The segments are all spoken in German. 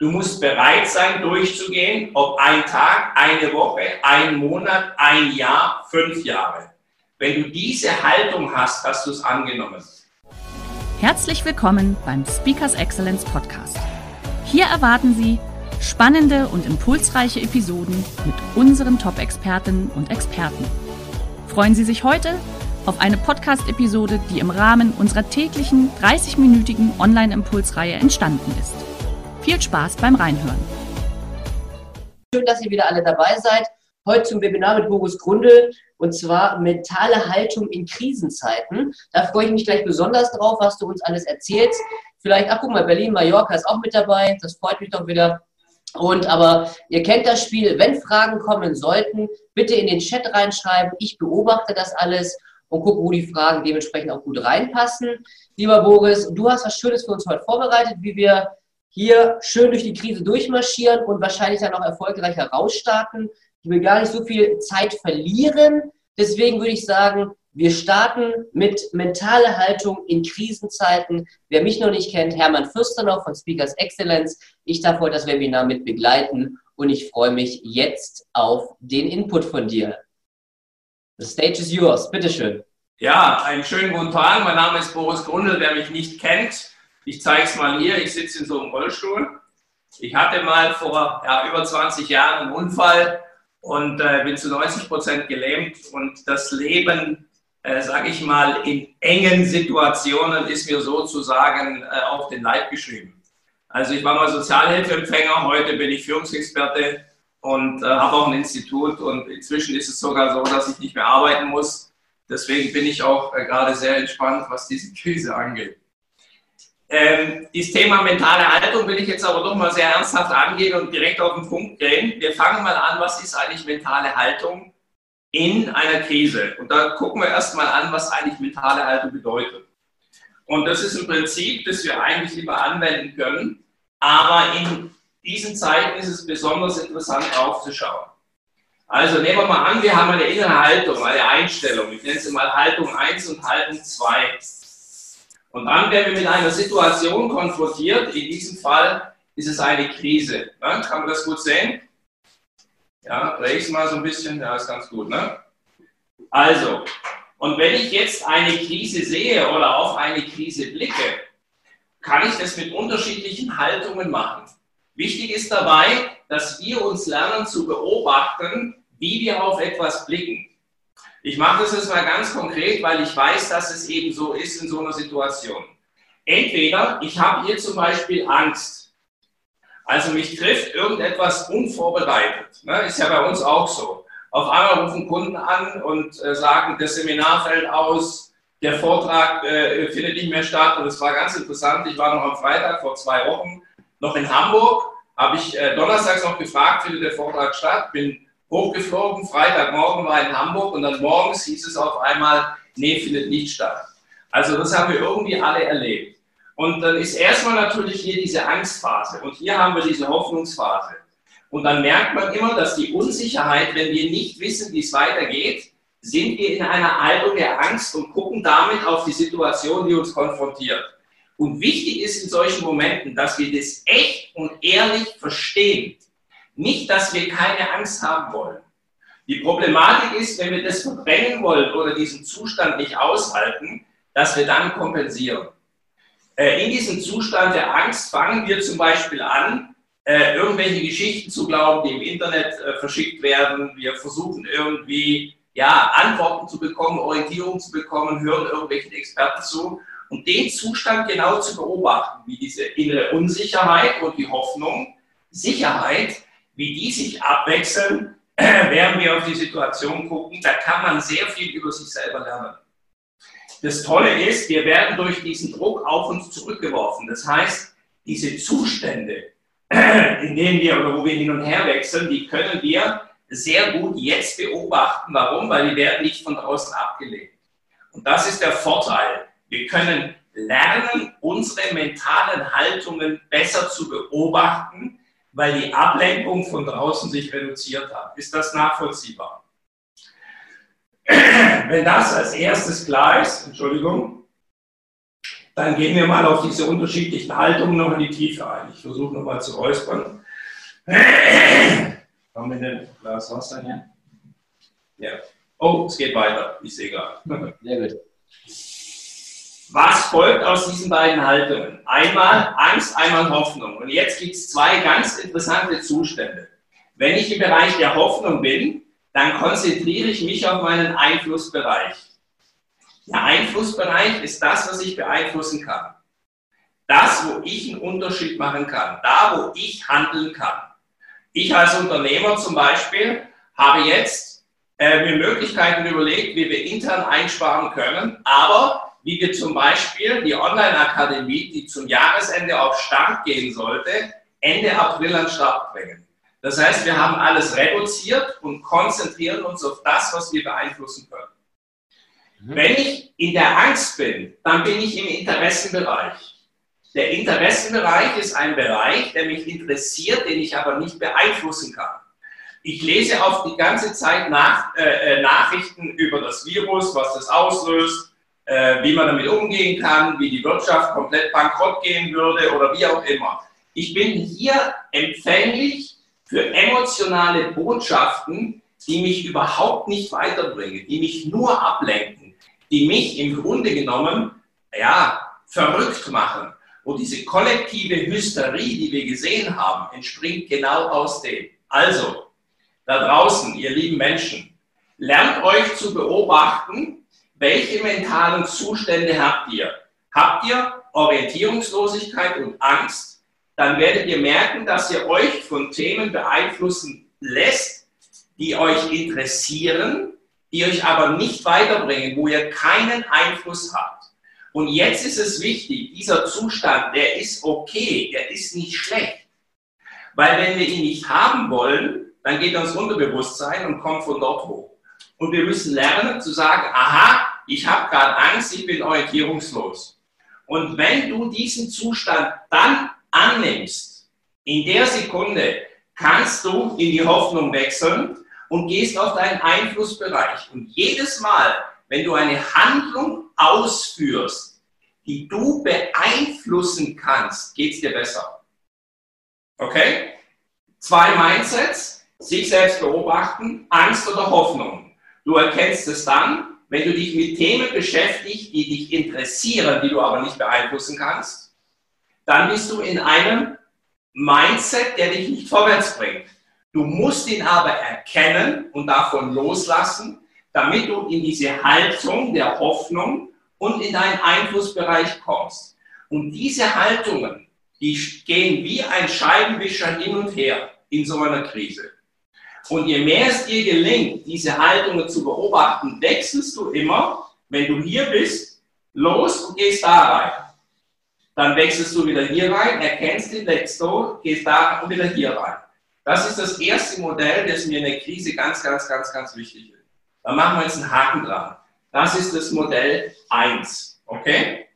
Du musst bereit sein, durchzugehen, ob ein Tag, eine Woche, ein Monat, ein Jahr, fünf Jahre. Wenn du diese Haltung hast, hast du es angenommen. Herzlich willkommen beim Speakers Excellence Podcast. Hier erwarten Sie spannende und impulsreiche Episoden mit unseren Top-Expertinnen und Experten. Freuen Sie sich heute auf eine Podcast-Episode, die im Rahmen unserer täglichen 30-minütigen Online-Impulsreihe entstanden ist. Viel Spaß beim Reinhören. Schön, dass ihr wieder alle dabei seid. Heute zum Webinar mit Boris Grundl und zwar mentale Haltung in Krisenzeiten. Da freue ich mich gleich besonders drauf, was du uns alles erzählst. Vielleicht, ach guck mal, Berlin, Mallorca ist auch mit dabei. Das freut mich doch wieder. Und aber ihr kennt das Spiel. Wenn Fragen kommen sollten, bitte in den Chat reinschreiben. Ich beobachte das alles und gucke, wo die Fragen dementsprechend auch gut reinpassen. Lieber Boris, du hast was Schönes für uns heute vorbereitet, wie wir hier schön durch die Krise durchmarschieren und wahrscheinlich dann auch erfolgreicher rausstarten. Ich will gar nicht so viel Zeit verlieren. Deswegen würde ich sagen, wir starten mit mentale Haltung in Krisenzeiten. Wer mich noch nicht kennt, Hermann Fürstenau von Speakers Excellence. Ich darf heute das Webinar mit begleiten und ich freue mich jetzt auf den Input von dir. The stage is yours. Bitteschön. Ja, einen schönen guten Tag. Mein Name ist Boris Grundl. Wer mich nicht kennt, ich zeige es mal hier. Ich sitze in so einem Rollstuhl. Ich hatte mal vor ja, über 20 Jahren einen Unfall und äh, bin zu 90 Prozent gelähmt. Und das Leben, äh, sage ich mal, in engen Situationen ist mir sozusagen äh, auf den Leib geschrieben. Also ich war mal Sozialhilfeempfänger, heute bin ich Führungsexperte und äh, habe auch ein Institut und inzwischen ist es sogar so, dass ich nicht mehr arbeiten muss. Deswegen bin ich auch äh, gerade sehr entspannt, was diese Krise angeht. Ähm, das Thema mentale Haltung will ich jetzt aber doch mal sehr ernsthaft angehen und direkt auf den Punkt gehen. Wir fangen mal an, was ist eigentlich mentale Haltung in einer Krise? Und da gucken wir erstmal an, was eigentlich mentale Haltung bedeutet. Und das ist ein Prinzip, das wir eigentlich lieber anwenden können, aber in diesen Zeiten ist es besonders interessant aufzuschauen. Also nehmen wir mal an, wir haben eine innere Haltung, eine Einstellung. Ich nenne sie mal Haltung 1 und Haltung 2. Und dann werden wir mit einer Situation konfrontiert. In diesem Fall ist es eine Krise. Ja, kann man das gut sehen? Ja, es mal so ein bisschen. Ja, ist ganz gut. Ne? Also, und wenn ich jetzt eine Krise sehe oder auf eine Krise blicke, kann ich das mit unterschiedlichen Haltungen machen. Wichtig ist dabei, dass wir uns lernen zu beobachten, wie wir auf etwas blicken. Ich mache das jetzt mal ganz konkret, weil ich weiß, dass es eben so ist in so einer Situation. Entweder ich habe hier zum Beispiel Angst. Also mich trifft irgendetwas unvorbereitet. Ne? Ist ja bei uns auch so. Auf einmal rufen Kunden an und äh, sagen, das Seminar fällt aus, der Vortrag äh, findet nicht mehr statt. Und es war ganz interessant. Ich war noch am Freitag vor zwei Wochen noch in Hamburg, habe ich äh, donnerstags noch gefragt, findet der Vortrag statt, bin hochgeflogen, Freitagmorgen war in Hamburg und dann morgens hieß es auf einmal, nee, findet nicht statt. Also das haben wir irgendwie alle erlebt. Und dann ist erstmal natürlich hier diese Angstphase und hier haben wir diese Hoffnungsphase. Und dann merkt man immer, dass die Unsicherheit, wenn wir nicht wissen, wie es weitergeht, sind wir in einer Haltung der Angst und gucken damit auf die Situation, die uns konfrontiert. Und wichtig ist in solchen Momenten, dass wir das echt und ehrlich verstehen. Nicht, dass wir keine Angst haben wollen. Die Problematik ist, wenn wir das verdrängen wollen oder diesen Zustand nicht aushalten, dass wir dann kompensieren. Äh, in diesem Zustand der Angst fangen wir zum Beispiel an, äh, irgendwelche Geschichten zu glauben, die im Internet äh, verschickt werden. Wir versuchen irgendwie ja, Antworten zu bekommen, Orientierung zu bekommen, hören irgendwelchen Experten zu. Und den Zustand genau zu beobachten, wie diese innere Unsicherheit und die Hoffnung, Sicherheit, wie die sich abwechseln, während wir auf die Situation gucken, da kann man sehr viel über sich selber lernen. Das Tolle ist, wir werden durch diesen Druck auf uns zurückgeworfen. Das heißt, diese Zustände, in denen wir oder wo wir hin und her wechseln, die können wir sehr gut jetzt beobachten. Warum? Weil die werden nicht von draußen abgelehnt. Und das ist der Vorteil. Wir können lernen, unsere mentalen Haltungen besser zu beobachten, weil die Ablenkung von draußen sich reduziert hat. Ist das nachvollziehbar? Wenn das als erstes klar ist, Entschuldigung, dann gehen wir mal auf diese unterschiedlichen Haltungen noch in die Tiefe ein. Ich versuche nochmal zu räuspern. Haben wir denn Glas Wasser hier? Ja. Oh, es geht weiter. Ich sehe gerade. Sehr gut. Was folgt aus diesen beiden Haltungen? Einmal Angst, einmal Hoffnung. Und jetzt gibt es zwei ganz interessante Zustände. Wenn ich im Bereich der Hoffnung bin, dann konzentriere ich mich auf meinen Einflussbereich. Der Einflussbereich ist das, was ich beeinflussen kann. Das, wo ich einen Unterschied machen kann. Da, wo ich handeln kann. Ich als Unternehmer zum Beispiel habe jetzt äh, mir Möglichkeiten überlegt, wie wir intern einsparen können, aber wie wir zum Beispiel die Online-Akademie, die zum Jahresende auf Start gehen sollte, Ende April an Start bringen. Das heißt, wir haben alles reduziert und konzentrieren uns auf das, was wir beeinflussen können. Mhm. Wenn ich in der Angst bin, dann bin ich im Interessenbereich. Der Interessenbereich ist ein Bereich, der mich interessiert, den ich aber nicht beeinflussen kann. Ich lese auch die ganze Zeit nach, äh, äh, Nachrichten über das Virus, was das auslöst, äh, wie man damit umgehen kann, wie die Wirtschaft komplett bankrott gehen würde oder wie auch immer. Ich bin hier empfänglich für emotionale Botschaften, die mich überhaupt nicht weiterbringen, die mich nur ablenken, die mich im Grunde genommen ja, verrückt machen. Und diese kollektive Hysterie, die wir gesehen haben, entspringt genau aus dem. Also, da draußen, ihr lieben Menschen, lernt euch zu beobachten, welche mentalen Zustände habt ihr. Habt ihr Orientierungslosigkeit und Angst, dann werdet ihr merken, dass ihr euch von Themen beeinflussen lässt, die euch interessieren, die euch aber nicht weiterbringen, wo ihr keinen Einfluss habt. Und jetzt ist es wichtig, dieser Zustand, der ist okay, der ist nicht schlecht. Weil wenn wir ihn nicht haben wollen, dann geht uns Unterbewusstsein und kommt von dort hoch. Und wir müssen lernen zu sagen, aha, ich habe gerade Angst, ich bin orientierungslos. Und wenn du diesen Zustand dann annimmst, in der Sekunde kannst du in die Hoffnung wechseln und gehst auf deinen Einflussbereich. Und jedes Mal, wenn du eine Handlung ausführst, die du beeinflussen kannst, geht es dir besser. Okay? Zwei Mindsets, sich selbst beobachten, Angst oder Hoffnung. Du erkennst es dann, wenn du dich mit Themen beschäftigst, die dich interessieren, die du aber nicht beeinflussen kannst. Dann bist du in einem Mindset, der dich nicht vorwärts bringt. Du musst ihn aber erkennen und davon loslassen, damit du in diese Haltung der Hoffnung und in deinen Einflussbereich kommst. Und diese Haltungen, die gehen wie ein Scheibenwischer hin und her in so einer Krise. Und je mehr es dir gelingt, diese Haltungen zu beobachten, wechselst du immer, wenn du hier bist, los und gehst da rein. Dann wechselst du wieder hier rein, erkennst den Wechsel, gehst da und wieder hier rein. Das ist das erste Modell, das mir in der Krise ganz, ganz, ganz, ganz wichtig ist. Da machen wir jetzt einen Haken dran. Das ist das Modell 1. Okay?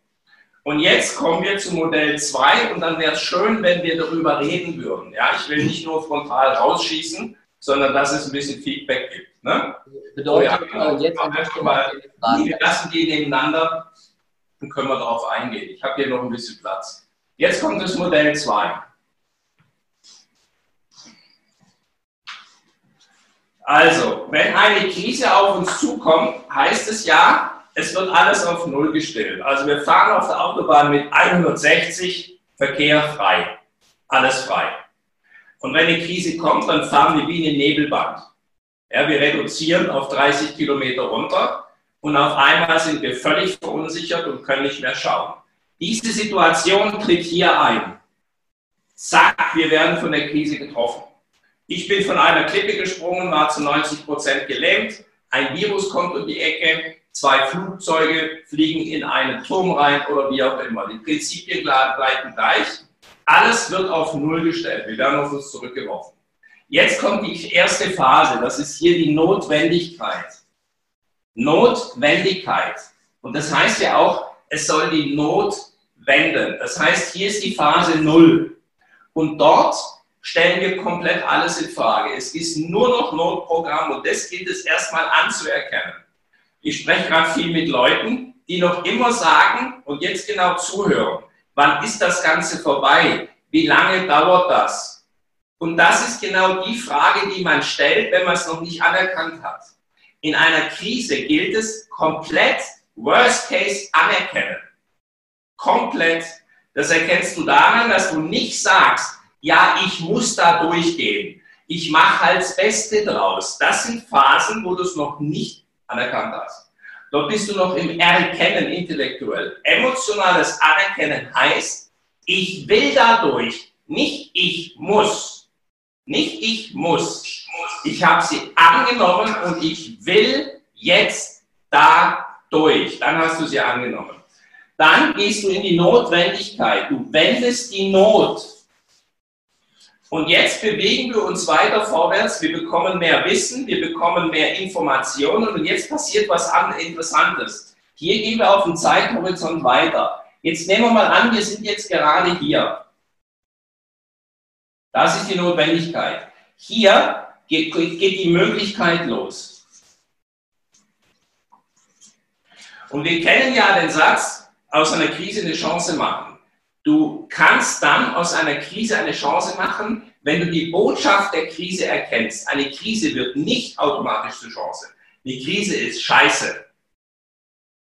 Und jetzt kommen wir zu Modell 2 und dann wäre es schön, wenn wir darüber reden würden. Ja, ich will nicht nur frontal rausschießen, sondern dass es ein bisschen Feedback gibt. Ne? Bedeutet, oh ja, genau. jetzt mal, wir lassen die nebeneinander und können wir darauf eingehen. Ich habe hier noch ein bisschen Platz. Jetzt kommt das Modell 2. Also, wenn eine Krise auf uns zukommt, heißt es ja, es wird alles auf Null gestellt. Also wir fahren auf der Autobahn mit 160, Verkehr frei. Alles frei. Und wenn eine Krise kommt, dann fahren wir wie eine Nebelband. Ja, wir reduzieren auf 30 Kilometer runter und auf einmal sind wir völlig verunsichert und können nicht mehr schauen. Diese Situation tritt hier ein. Zack, wir werden von der Krise getroffen. Ich bin von einer Klippe gesprungen, war zu 90 Prozent gelähmt. Ein Virus kommt um die Ecke, zwei Flugzeuge fliegen in einen Turm rein oder wie auch immer. Die Prinzipien bleiben gleich. Alles wird auf Null gestellt. Wir werden auf uns zurückgeworfen. Jetzt kommt die erste Phase. Das ist hier die Notwendigkeit. Notwendigkeit. Und das heißt ja auch, es soll die Not wenden. Das heißt, hier ist die Phase Null. Und dort stellen wir komplett alles in Frage. Es ist nur noch Notprogramm und das gilt es erstmal anzuerkennen. Ich spreche gerade viel mit Leuten, die noch immer sagen und jetzt genau zuhören, wann ist das Ganze vorbei? Wie lange dauert das? Und das ist genau die Frage, die man stellt, wenn man es noch nicht anerkannt hat. In einer Krise gilt es komplett Worst Case anerkennen. Komplett. Das erkennst du daran, dass du nicht sagst, ja, ich muss da durchgehen. Ich mache halt das Beste draus. Das sind Phasen, wo du es noch nicht anerkannt hast. Dort bist du noch im Erkennen intellektuell. Emotionales Anerkennen heißt, ich will dadurch, nicht ich muss. Nicht ich muss. Ich habe sie angenommen und ich will jetzt da durch. Dann hast du sie angenommen. Dann gehst du in die Notwendigkeit. Du wendest die Not und jetzt bewegen wir uns weiter vorwärts. Wir bekommen mehr Wissen, wir bekommen mehr Informationen und jetzt passiert was Interessantes. Hier gehen wir auf den Zeithorizont weiter. Jetzt nehmen wir mal an, wir sind jetzt gerade hier. Das ist die Notwendigkeit. Hier geht, geht die Möglichkeit los. Und wir kennen ja den Satz, aus einer Krise eine Chance machen. Du kannst dann aus einer Krise eine Chance machen, wenn du die Botschaft der Krise erkennst. Eine Krise wird nicht automatisch zur Chance. Die Krise ist scheiße.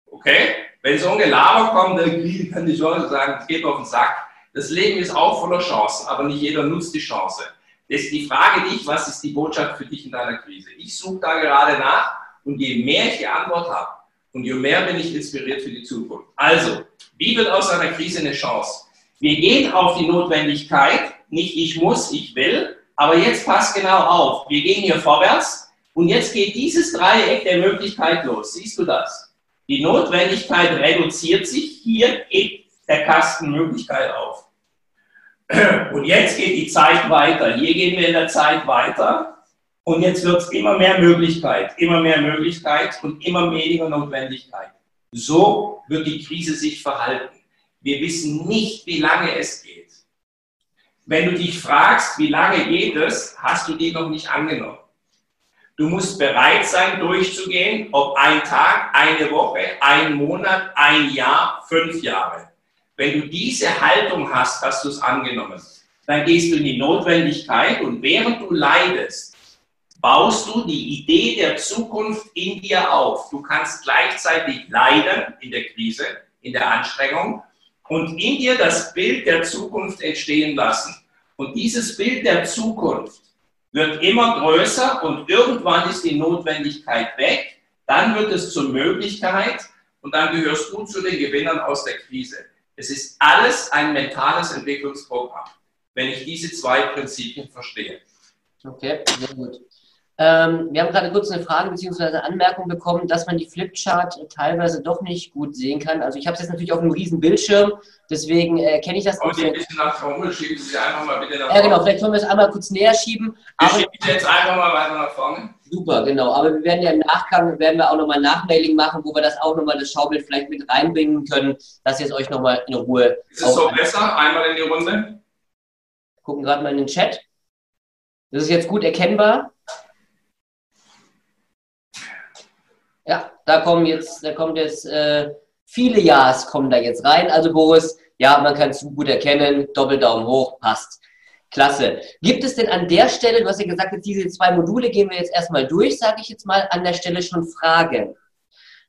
Okay? Wenn so ein Gelaber kommt, Krise kann die Chance sagen, es geht auf den Sack. Das Leben ist auch voller Chancen, aber nicht jeder nutzt die Chance. Das ist die Frage dich, was ist die Botschaft für dich in deiner Krise? Ich suche da gerade nach und je mehr ich die Antwort habe, und je mehr bin ich inspiriert für die Zukunft. Also, wie wird aus einer Krise eine Chance? Wir gehen auf die Notwendigkeit, nicht ich muss, ich will, aber jetzt passt genau auf. Wir gehen hier vorwärts und jetzt geht dieses Dreieck der Möglichkeit los. Siehst du das? Die Notwendigkeit reduziert sich, hier geht der Kasten Möglichkeit auf. Und jetzt geht die Zeit weiter. Hier gehen wir in der Zeit weiter. Und jetzt wird es immer mehr Möglichkeit, immer mehr Möglichkeit und immer weniger Notwendigkeit. So wird die Krise sich verhalten. Wir wissen nicht, wie lange es geht. Wenn du dich fragst, wie lange geht es, hast du die noch nicht angenommen. Du musst bereit sein, durchzugehen, ob ein Tag, eine Woche, ein Monat, ein Jahr, fünf Jahre. Wenn du diese Haltung hast, hast du es angenommen. Dann gehst du in die Notwendigkeit und während du leidest, baust du die Idee der Zukunft in dir auf. Du kannst gleichzeitig leiden in der Krise, in der Anstrengung und in dir das Bild der Zukunft entstehen lassen. Und dieses Bild der Zukunft wird immer größer und irgendwann ist die Notwendigkeit weg. Dann wird es zur Möglichkeit und dann gehörst du zu den Gewinnern aus der Krise. Es ist alles ein mentales Entwicklungsprogramm, wenn ich diese zwei Prinzipien verstehe. Okay, sehr gut. Ähm, wir haben gerade kurz eine Frage bzw. Anmerkung bekommen, dass man die Flipchart teilweise doch nicht gut sehen kann. Also ich habe es jetzt natürlich auf einem riesen Bildschirm, deswegen äh, kenne ich das nicht. Aber ein bisschen nach vorne schieben Sie einfach mal bitte nach vorne. Ja genau, vielleicht können wir es einmal kurz näher schieben. Wir schieben jetzt einfach mal weiter nach vorne. Super, genau. Aber wir werden ja im Nachgang, werden wir auch nochmal Nachmailing machen, wo wir das auch nochmal, das Schaubild vielleicht mit reinbringen können, dass ihr es euch nochmal in Ruhe... Ist es so besser? Einmal in die Runde. Gucken gerade mal in den Chat. Das ist jetzt gut erkennbar. Ja, da kommen jetzt, da kommt jetzt äh, viele Ja's kommen da jetzt rein. Also Boris, ja, man kann es gut erkennen. Doppeldaumen hoch, passt. Klasse. Gibt es denn an der Stelle, du hast ja gesagt, jetzt diese zwei Module gehen wir jetzt erstmal durch, sage ich jetzt mal, an der Stelle schon Fragen?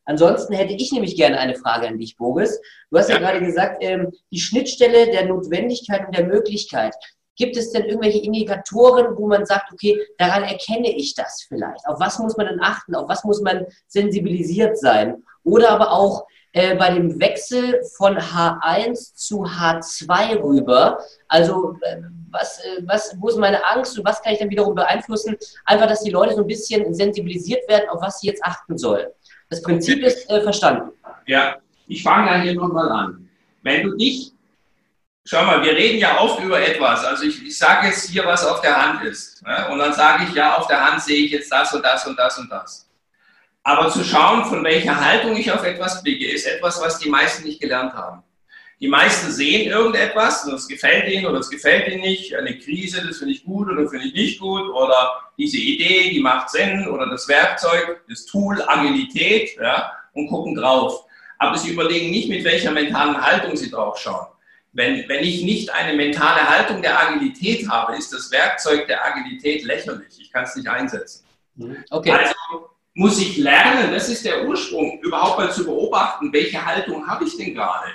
Ansonsten hätte ich nämlich gerne eine Frage an dich, Boris. Du hast ja, ja gerade gesagt, ähm, die Schnittstelle der Notwendigkeit und der Möglichkeit. Gibt es denn irgendwelche Indikatoren, wo man sagt, okay, daran erkenne ich das vielleicht? Auf was muss man denn achten? Auf was muss man sensibilisiert sein? Oder aber auch äh, bei dem Wechsel von H1 zu H2 rüber. Also äh, was, äh, was, wo ist meine Angst und was kann ich dann wiederum beeinflussen? Einfach, dass die Leute so ein bisschen sensibilisiert werden, auf was sie jetzt achten sollen. Das Prinzip ist äh, verstanden. Ja, ich fange da hier nochmal an. Wenn du dich schau mal, wir reden ja oft über etwas. Also ich, ich sage jetzt hier, was auf der Hand ist. Ne? Und dann sage ich, ja, auf der Hand sehe ich jetzt das und das und das und das. Aber zu schauen, von welcher Haltung ich auf etwas blicke, ist etwas, was die meisten nicht gelernt haben. Die meisten sehen irgendetwas, und das gefällt ihnen oder das gefällt ihnen nicht, eine Krise, das finde ich gut oder finde ich nicht gut, oder diese Idee, die macht Sinn, oder das Werkzeug, das Tool, Agilität, ja, und gucken drauf. Aber sie überlegen nicht, mit welcher mentalen Haltung sie drauf schauen. Wenn, wenn ich nicht eine mentale Haltung der Agilität habe, ist das Werkzeug der Agilität lächerlich. Ich kann es nicht einsetzen. Mhm. Okay. Also muss ich lernen, das ist der Ursprung, überhaupt mal zu beobachten, welche Haltung habe ich denn gerade?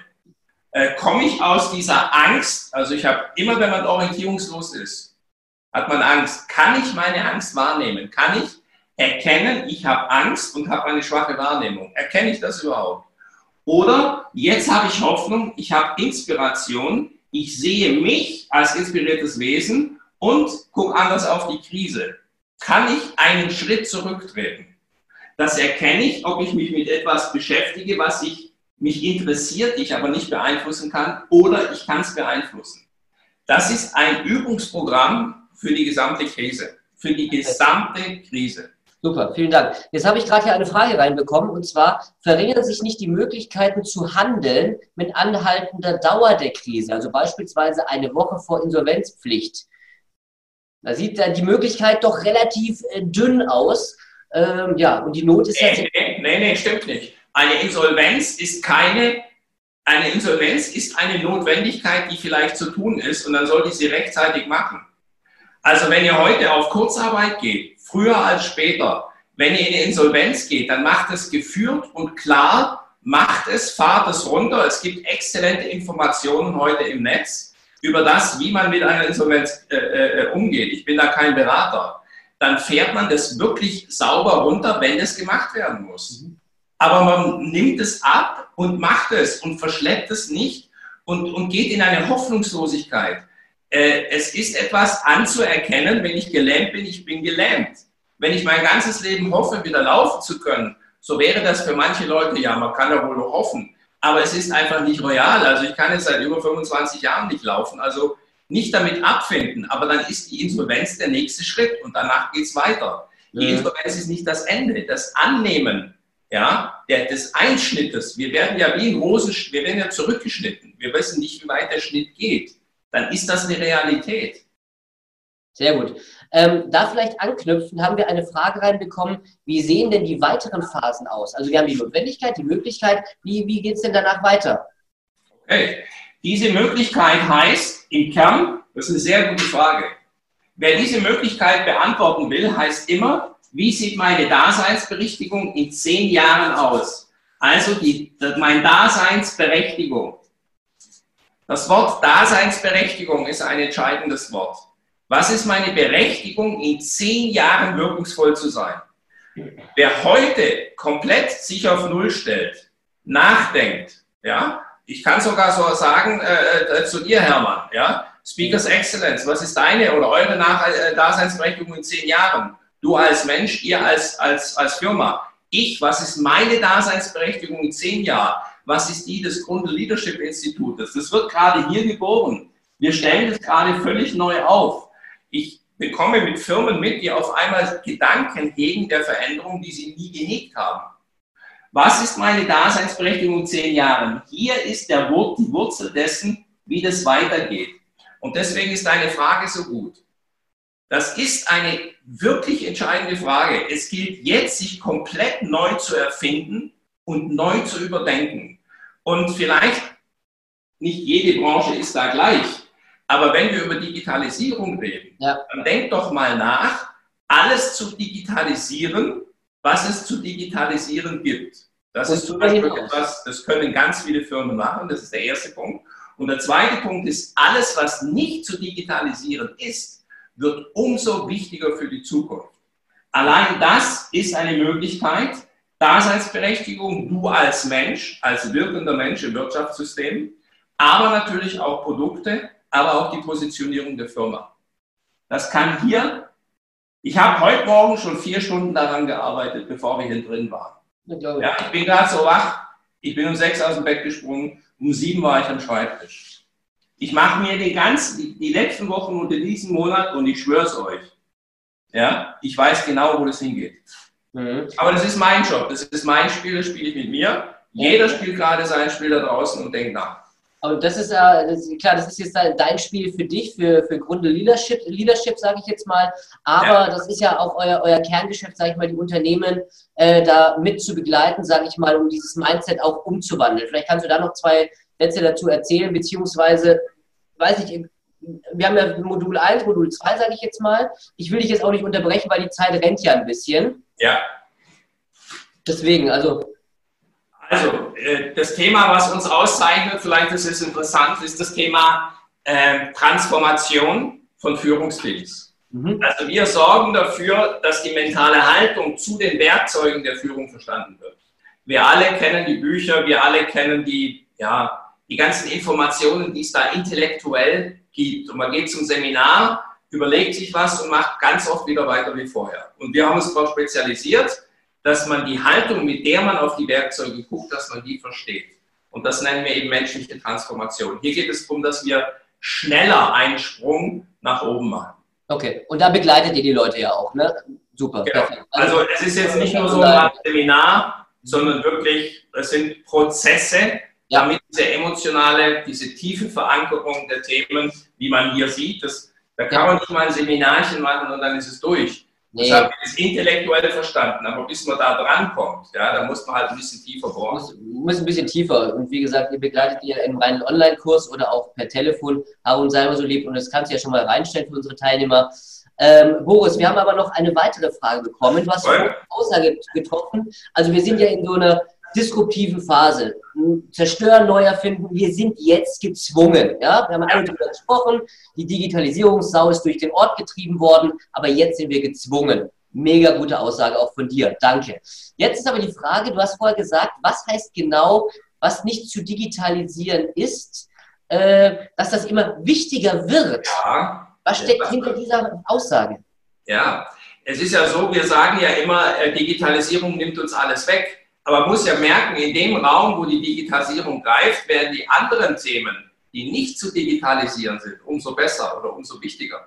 Äh, komme ich aus dieser Angst, also ich habe immer, wenn man orientierungslos ist, hat man Angst. Kann ich meine Angst wahrnehmen? Kann ich erkennen, ich habe Angst und habe eine schwache Wahrnehmung? Erkenne ich das überhaupt? Oder jetzt habe ich Hoffnung, ich habe Inspiration, ich sehe mich als inspiriertes Wesen und gucke anders auf die Krise. Kann ich einen Schritt zurücktreten? Das erkenne ich, ob ich mich mit etwas beschäftige, was ich, mich interessiert, ich aber nicht beeinflussen kann, oder ich kann es beeinflussen. Das ist ein Übungsprogramm für die gesamte Krise, für die gesamte Krise. Super, vielen Dank. Jetzt habe ich gerade hier eine Frage reinbekommen und zwar, verringern sich nicht die Möglichkeiten zu handeln mit anhaltender Dauer der Krise, also beispielsweise eine Woche vor Insolvenzpflicht? Da sieht dann die Möglichkeit doch relativ äh, dünn aus. Ähm, ja, und die Not ist nee, nee, nee, nee, stimmt nicht. Eine Insolvenz ist keine, eine Insolvenz ist eine Notwendigkeit, die vielleicht zu tun ist und dann sollte ich sie rechtzeitig machen. Also wenn ihr heute auf Kurzarbeit geht, früher als später, wenn ihr in die Insolvenz geht, dann macht es geführt und klar, macht es, fahrt es runter. Es gibt exzellente Informationen heute im Netz über das, wie man mit einer Insolvenz äh, äh, umgeht. Ich bin da kein Berater dann fährt man das wirklich sauber runter, wenn es gemacht werden muss. Aber man nimmt es ab und macht es und verschleppt es nicht und, und geht in eine Hoffnungslosigkeit. Äh, es ist etwas anzuerkennen, wenn ich gelähmt bin, ich bin gelähmt. Wenn ich mein ganzes Leben hoffe, wieder laufen zu können, so wäre das für manche Leute, ja, man kann ja wohl noch hoffen, aber es ist einfach nicht royal. Also ich kann jetzt seit über 25 Jahren nicht laufen. Also nicht damit abfinden, aber dann ist die Insolvenz der nächste Schritt und danach geht es weiter. Die ja. Insolvenz ist nicht das Ende. Das Annehmen ja, der, des Einschnittes, wir werden ja wie ein Rosen, wir werden ja zurückgeschnitten. Wir wissen nicht, wie weit der Schnitt geht. Dann ist das eine Realität. Sehr gut. Ähm, da vielleicht anknüpfen, haben wir eine Frage reinbekommen, wie sehen denn die weiteren Phasen aus? Also wir haben die Notwendigkeit, die Möglichkeit, wie, wie geht es denn danach weiter? Okay, diese Möglichkeit heißt im Kern, das ist eine sehr gute Frage. Wer diese Möglichkeit beantworten will, heißt immer, wie sieht meine Daseinsberechtigung in zehn Jahren aus? Also die, meine Daseinsberechtigung. Das Wort Daseinsberechtigung ist ein entscheidendes Wort. Was ist meine Berechtigung, in zehn Jahren wirkungsvoll zu sein? Wer heute komplett sich auf Null stellt, nachdenkt, ja, ich kann sogar so sagen äh, äh, zu dir, Hermann, ja, Speakers Excellence, was ist deine oder eure Nach äh, Daseinsberechtigung in zehn Jahren? Du als Mensch, ihr als, als, als Firma. Ich, was ist meine Daseinsberechtigung in zehn Jahren? Was ist die des Grunde Leadership Institutes? Das wird gerade hier geboren. Wir stellen das gerade völlig neu auf. Ich bekomme mit Firmen mit, die auf einmal Gedanken hegen der Veränderung, die sie nie gehegt haben. Was ist meine Daseinsberechtigung in zehn Jahren? Hier ist der Wort, die Wurzel dessen, wie das weitergeht. Und deswegen ist deine Frage so gut. Das ist eine wirklich entscheidende Frage. Es gilt jetzt, sich komplett neu zu erfinden und neu zu überdenken. Und vielleicht, nicht jede Branche ist da gleich, aber wenn wir über Digitalisierung reden, ja. dann denk doch mal nach, alles zu digitalisieren, was es zu digitalisieren gibt. Das ist zum Beispiel etwas, das können ganz viele Firmen machen, das ist der erste Punkt. Und der zweite Punkt ist, alles, was nicht zu digitalisieren ist, wird umso wichtiger für die Zukunft. Allein das ist eine Möglichkeit, Daseinsberechtigung, du als Mensch, als wirkender Mensch im Wirtschaftssystem, aber natürlich auch Produkte, aber auch die Positionierung der Firma. Das kann hier ich habe heute Morgen schon vier Stunden daran gearbeitet, bevor wir hier drin waren. Ja, ich bin gerade so wach. Ich bin um sechs aus dem Bett gesprungen. Um sieben war ich am Schreibtisch. Ich mache mir die ganzen, die, letzten Wochen unter diesem Monat und ich schwöre es euch, ja, ich weiß genau, wo das hingeht. Mhm. Aber das ist mein Job, das ist mein Spiel, das spiele ich mit mir. Jeder spielt gerade sein Spiel da draußen und denkt nach. Aber das ist ja, klar, das ist jetzt dein Spiel für dich, für, für Grunde Leadership, Leadership sage ich jetzt mal. Aber ja. das ist ja auch euer, euer Kerngeschäft, sage ich mal, die Unternehmen äh, da mit zu begleiten, sage ich mal, um dieses Mindset auch umzuwandeln. Vielleicht kannst du da noch zwei Sätze dazu erzählen, beziehungsweise, weiß ich, wir haben ja Modul 1, Modul 2, sage ich jetzt mal. Ich will dich jetzt auch nicht unterbrechen, weil die Zeit rennt ja ein bisschen. Ja. Deswegen, also also, äh, das Thema, was uns auszeichnet, vielleicht ist es interessant, ist das Thema äh, Transformation von Führungsteams. Mhm. Also wir sorgen dafür, dass die mentale Haltung zu den Werkzeugen der Führung verstanden wird. Wir alle kennen die Bücher, wir alle kennen die, ja, die ganzen Informationen, die es da intellektuell gibt. Und man geht zum Seminar, überlegt sich was und macht ganz oft wieder weiter wie vorher. Und wir haben uns darauf spezialisiert, dass man die Haltung, mit der man auf die Werkzeuge guckt, dass man die versteht. Und das nennen wir eben menschliche Transformation. Hier geht es darum, dass wir schneller einen Sprung nach oben machen. Okay, und da begleitet ihr die Leute ja auch, ne? Super. Genau. Also, also es ist jetzt nicht nur so ein Seminar, sondern wirklich, es sind Prozesse. Damit diese emotionale, diese tiefe Verankerung der Themen, wie man hier sieht, das, da kann man nicht mal ein Seminarchen machen und dann ist es durch. Nee. Das habe ich intellektuell verstanden, aber bis man da drankommt, ja, da muss man halt ein bisschen tiefer bohren. Muss, muss ein bisschen tiefer. Und wie gesagt, ihr begleitet ihr im reinen Online-Kurs oder auch per Telefon. Harun, sei mal so lieb und das kannst du ja schon mal reinstellen für unsere Teilnehmer. Ähm, Boris, wir haben aber noch eine weitere Frage bekommen. Du hast eine Aussage getroffen. Also wir sind ja in so einer disruptiven Phase. Zerstören, neu erfinden. Wir sind jetzt gezwungen. Ja? Wir haben alle darüber gesprochen. Die Digitalisierungssau ist durch den Ort getrieben worden, aber jetzt sind wir gezwungen. Mega gute Aussage auch von dir. Danke. Jetzt ist aber die Frage, du hast vorher gesagt, was heißt genau, was nicht zu digitalisieren ist, äh, dass das immer wichtiger wird. Ja. Was steckt ja. hinter dieser Aussage? Ja, es ist ja so, wir sagen ja immer, äh, Digitalisierung nimmt uns alles weg. Aber man muss ja merken, in dem Raum, wo die Digitalisierung greift, werden die anderen Themen, die nicht zu digitalisieren sind, umso besser oder umso wichtiger.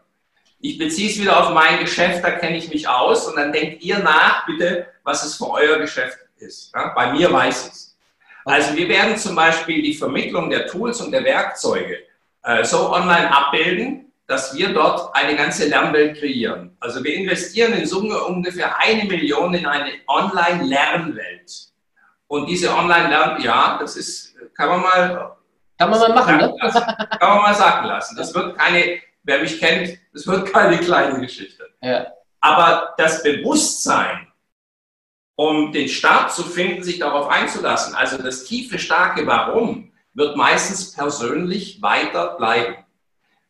Ich beziehe es wieder auf mein Geschäft, da kenne ich mich aus und dann denkt ihr nach, bitte, was es für euer Geschäft ist. Ja, bei mir weiß ich es. Also wir werden zum Beispiel die Vermittlung der Tools und der Werkzeuge äh, so online abbilden, dass wir dort eine ganze Lernwelt kreieren. Also wir investieren in Summe ungefähr eine Million in eine Online-Lernwelt. Und diese Online-Lernen, ja, das ist, kann man mal. Kann man mal machen, ne? Lassen. Kann man mal sagen lassen. Das wird keine, wer mich kennt, das wird keine kleine Geschichte. Ja. Aber das Bewusstsein, um den Start zu finden, sich darauf einzulassen, also das tiefe, starke Warum, wird meistens persönlich weiter bleiben.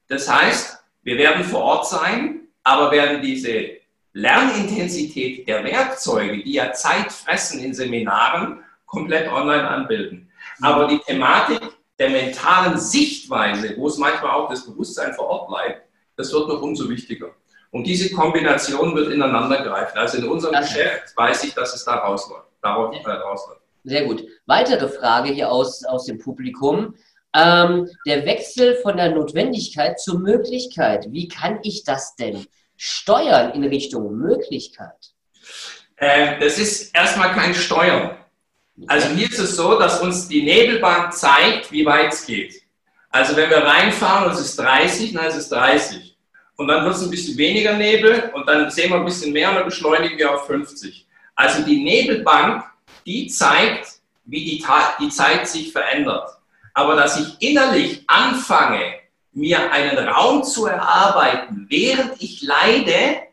Das heißt, wir werden vor Ort sein, aber werden diese Lernintensität der Werkzeuge, die ja Zeit fressen in Seminaren, komplett online anbilden. Aber die Thematik der mentalen Sichtweise, wo es manchmal auch das Bewusstsein vor Ort bleibt, das wird noch umso wichtiger. Und diese Kombination wird ineinander greifen. Also in unserem okay. Geschäft weiß ich, dass es da rausläuft. Darauf, äh, rausläuft. Sehr gut. Weitere Frage hier aus, aus dem Publikum. Ähm, der Wechsel von der Notwendigkeit zur Möglichkeit. Wie kann ich das denn steuern in Richtung Möglichkeit? Äh, das ist erstmal kein Steuern. Also hier ist es so, dass uns die Nebelbank zeigt, wie weit es geht. Also wenn wir reinfahren und es ist 30, dann ist es 30. Und dann wird es ein bisschen weniger Nebel und dann sehen wir ein bisschen mehr und dann beschleunigen wir auf 50. Also die Nebelbank, die zeigt, wie die, die Zeit sich verändert. Aber dass ich innerlich anfange, mir einen Raum zu erarbeiten, während ich leide,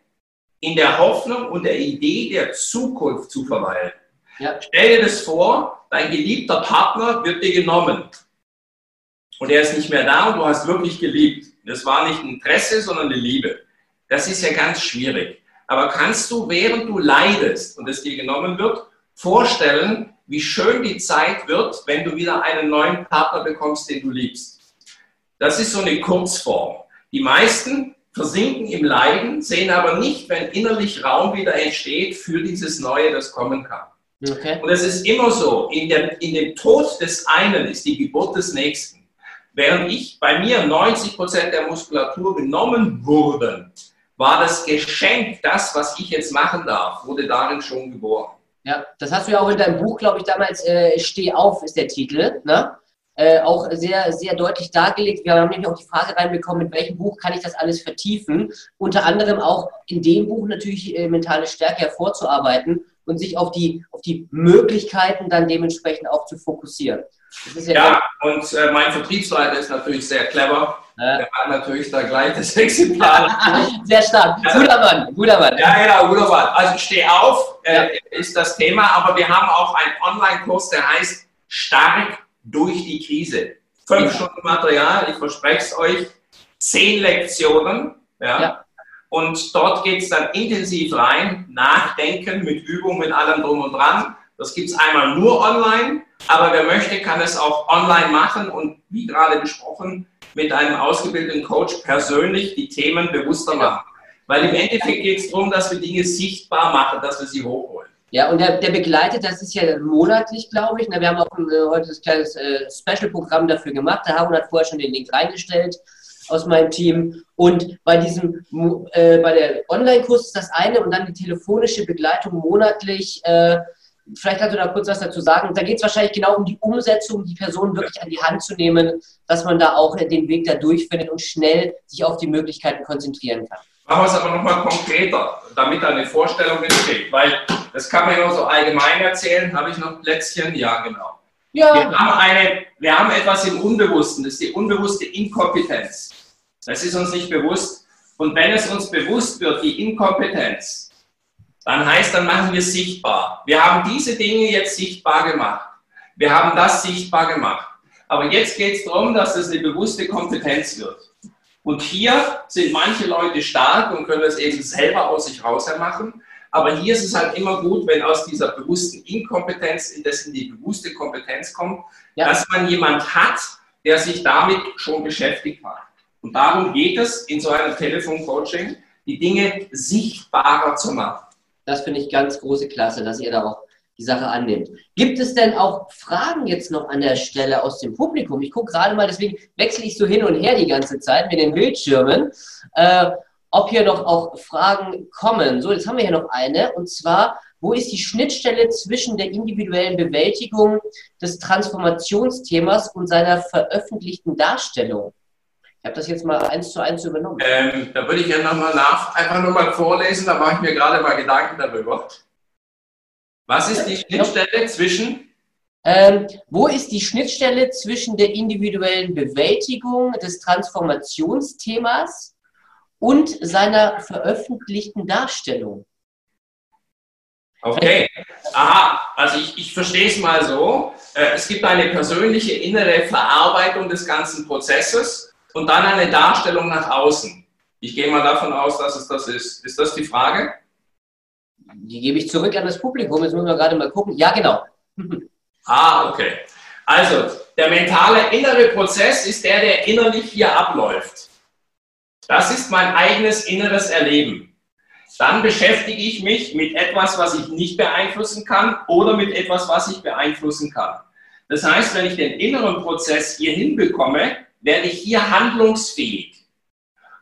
in der Hoffnung und der Idee der Zukunft zu verweilen. Ja. Stell dir das vor, dein geliebter Partner wird dir genommen. Und er ist nicht mehr da und du hast wirklich geliebt. Das war nicht Interesse, sondern eine Liebe. Das ist ja ganz schwierig. Aber kannst du, während du leidest und es dir genommen wird, vorstellen, wie schön die Zeit wird, wenn du wieder einen neuen Partner bekommst, den du liebst? Das ist so eine Kurzform. Die meisten versinken im Leiden, sehen aber nicht, wenn innerlich Raum wieder entsteht für dieses Neue, das kommen kann. Okay. Und es ist immer so, in, der, in dem Tod des einen ist die Geburt des Nächsten. während ich bei mir 90 Prozent der Muskulatur genommen wurden, war das Geschenk, das, was ich jetzt machen darf, wurde darin schon geboren. Ja, das hast du ja auch in deinem Buch, glaube ich, damals, äh, Steh auf ist der Titel, ne? Äh, auch sehr, sehr deutlich dargelegt. Wir haben nämlich auch die Frage reinbekommen, mit welchem Buch kann ich das alles vertiefen? Unter anderem auch in dem Buch natürlich äh, mentale Stärke hervorzuarbeiten und sich auf die, auf die Möglichkeiten dann dementsprechend auch zu fokussieren. Ja, ja und äh, mein Vertriebsleiter ist natürlich sehr clever. Ja. Der hat natürlich da gleich das Exemplar. sehr stark. Guter Mann, guter Mann. Ja, genau, guter Mann. Also steh auf, äh, ja. ist das Thema, aber wir haben auch einen Online-Kurs, der heißt Stark durch die Krise. Fünf Stunden Material, ich verspreche es euch, zehn Lektionen. Ja. Und dort geht es dann intensiv rein, nachdenken mit Übung, mit allem drum und dran. Das gibt es einmal nur online, aber wer möchte, kann es auch online machen und wie gerade besprochen, mit einem ausgebildeten Coach persönlich die Themen bewusster machen. Weil im Endeffekt geht es darum, dass wir Dinge sichtbar machen, dass wir sie hochholen. Ja, und der, der begleitet, das ist ja monatlich, glaube ich. Ne? Wir haben auch ein, äh, heute ein kleines äh, Special-Programm dafür gemacht. Der Harun hat vorher schon den Link reingestellt aus meinem Team. Und bei diesem, äh, bei der Online-Kurs ist das eine und dann die telefonische Begleitung monatlich. Äh, vielleicht kannst du da kurz was dazu sagen. Da geht es wahrscheinlich genau um die Umsetzung, die Person wirklich an die Hand zu nehmen, dass man da auch den Weg da durchfindet und schnell sich auf die Möglichkeiten konzentrieren kann. Machen wir es aber nochmal konkreter, damit eine Vorstellung entsteht, weil das kann man ja nur so allgemein erzählen. Habe ich noch Plätzchen? Ja, genau. Ja. Wir, haben eine, wir haben etwas im Unbewussten, das ist die unbewusste Inkompetenz. Das ist uns nicht bewusst. Und wenn es uns bewusst wird, die Inkompetenz, dann heißt, dann machen wir es sichtbar. Wir haben diese Dinge jetzt sichtbar gemacht. Wir haben das sichtbar gemacht. Aber jetzt geht es darum, dass es eine bewusste Kompetenz wird. Und hier sind manche Leute stark und können das eben selber aus sich raus machen. Aber hier ist es halt immer gut, wenn aus dieser bewussten Inkompetenz in das in die bewusste Kompetenz kommt, ja. dass man jemand hat, der sich damit schon beschäftigt hat. Und darum geht es in so einem Telefoncoaching, die Dinge sichtbarer zu machen. Das finde ich ganz große Klasse, dass ihr da auch die Sache annimmt. Gibt es denn auch Fragen jetzt noch an der Stelle aus dem Publikum? Ich gucke gerade mal, deswegen wechsle ich so hin und her die ganze Zeit mit den Bildschirmen. Äh, ob hier noch auch Fragen kommen. So, jetzt haben wir hier noch eine. Und zwar, wo ist die Schnittstelle zwischen der individuellen Bewältigung des Transformationsthemas und seiner veröffentlichten Darstellung? Ich habe das jetzt mal eins zu eins übernommen. Ähm, da würde ich ja nochmal nach, einfach nochmal vorlesen, da mache ich mir gerade mal Gedanken darüber. Was ist die Schnittstelle zwischen? Ähm, wo ist die Schnittstelle zwischen der individuellen Bewältigung des Transformationsthemas und seiner veröffentlichten Darstellung. Okay, aha, also ich, ich verstehe es mal so. Äh, es gibt eine persönliche innere Verarbeitung des ganzen Prozesses und dann eine Darstellung nach außen. Ich gehe mal davon aus, dass es das ist. Ist das die Frage? Die gebe ich zurück an das Publikum. Jetzt müssen wir gerade mal gucken. Ja, genau. ah, okay. Also, der mentale innere Prozess ist der, der innerlich hier abläuft. Das ist mein eigenes inneres Erleben. Dann beschäftige ich mich mit etwas, was ich nicht beeinflussen kann oder mit etwas, was ich beeinflussen kann. Das heißt, wenn ich den inneren Prozess hier hinbekomme, werde ich hier handlungsfähig.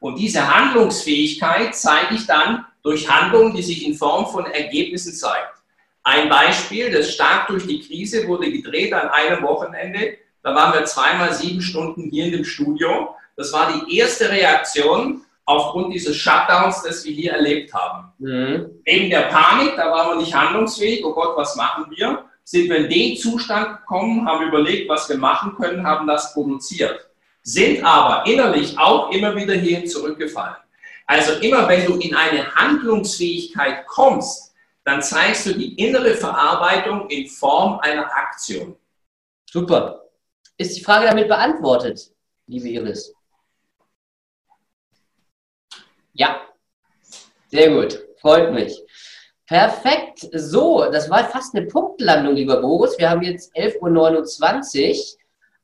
Und diese Handlungsfähigkeit zeige ich dann durch Handlungen, die sich in Form von Ergebnissen zeigt. Ein Beispiel, das stark durch die Krise wurde gedreht an einem Wochenende. Da waren wir zweimal sieben Stunden hier in dem Studio das war die erste Reaktion aufgrund dieses Shutdowns, das wir hier erlebt haben. Mhm. Neben der Panik, da waren wir nicht handlungsfähig, oh Gott, was machen wir? Sind wir in den Zustand gekommen, haben überlegt, was wir machen können, haben das produziert. Sind aber innerlich auch immer wieder hierhin zurückgefallen. Also immer wenn du in eine Handlungsfähigkeit kommst, dann zeigst du die innere Verarbeitung in Form einer Aktion. Super. Ist die Frage damit beantwortet, liebe Iris? Ja, sehr gut. Freut mich. Perfekt. So, das war fast eine Punktlandung, lieber Boris. Wir haben jetzt 11.29 Uhr.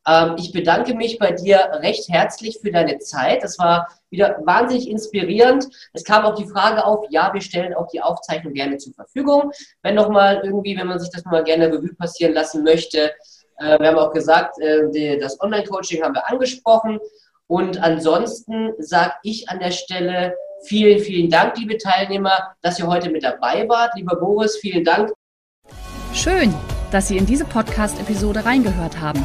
Ähm, ich bedanke mich bei dir recht herzlich für deine Zeit. Das war wieder wahnsinnig inspirierend. Es kam auch die Frage auf, ja, wir stellen auch die Aufzeichnung gerne zur Verfügung. Wenn nochmal irgendwie, wenn man sich das mal gerne Revue passieren lassen möchte, Äh, wir haben auch gesagt, äh, das Online-Coaching haben wir angesprochen. Und ansonsten sage ich an der Stelle vielen, vielen Dank, liebe Teilnehmer, dass ihr heute mit dabei wart. Lieber Boris, vielen Dank. Schön, dass Sie in diese Podcast-Episode reingehört haben.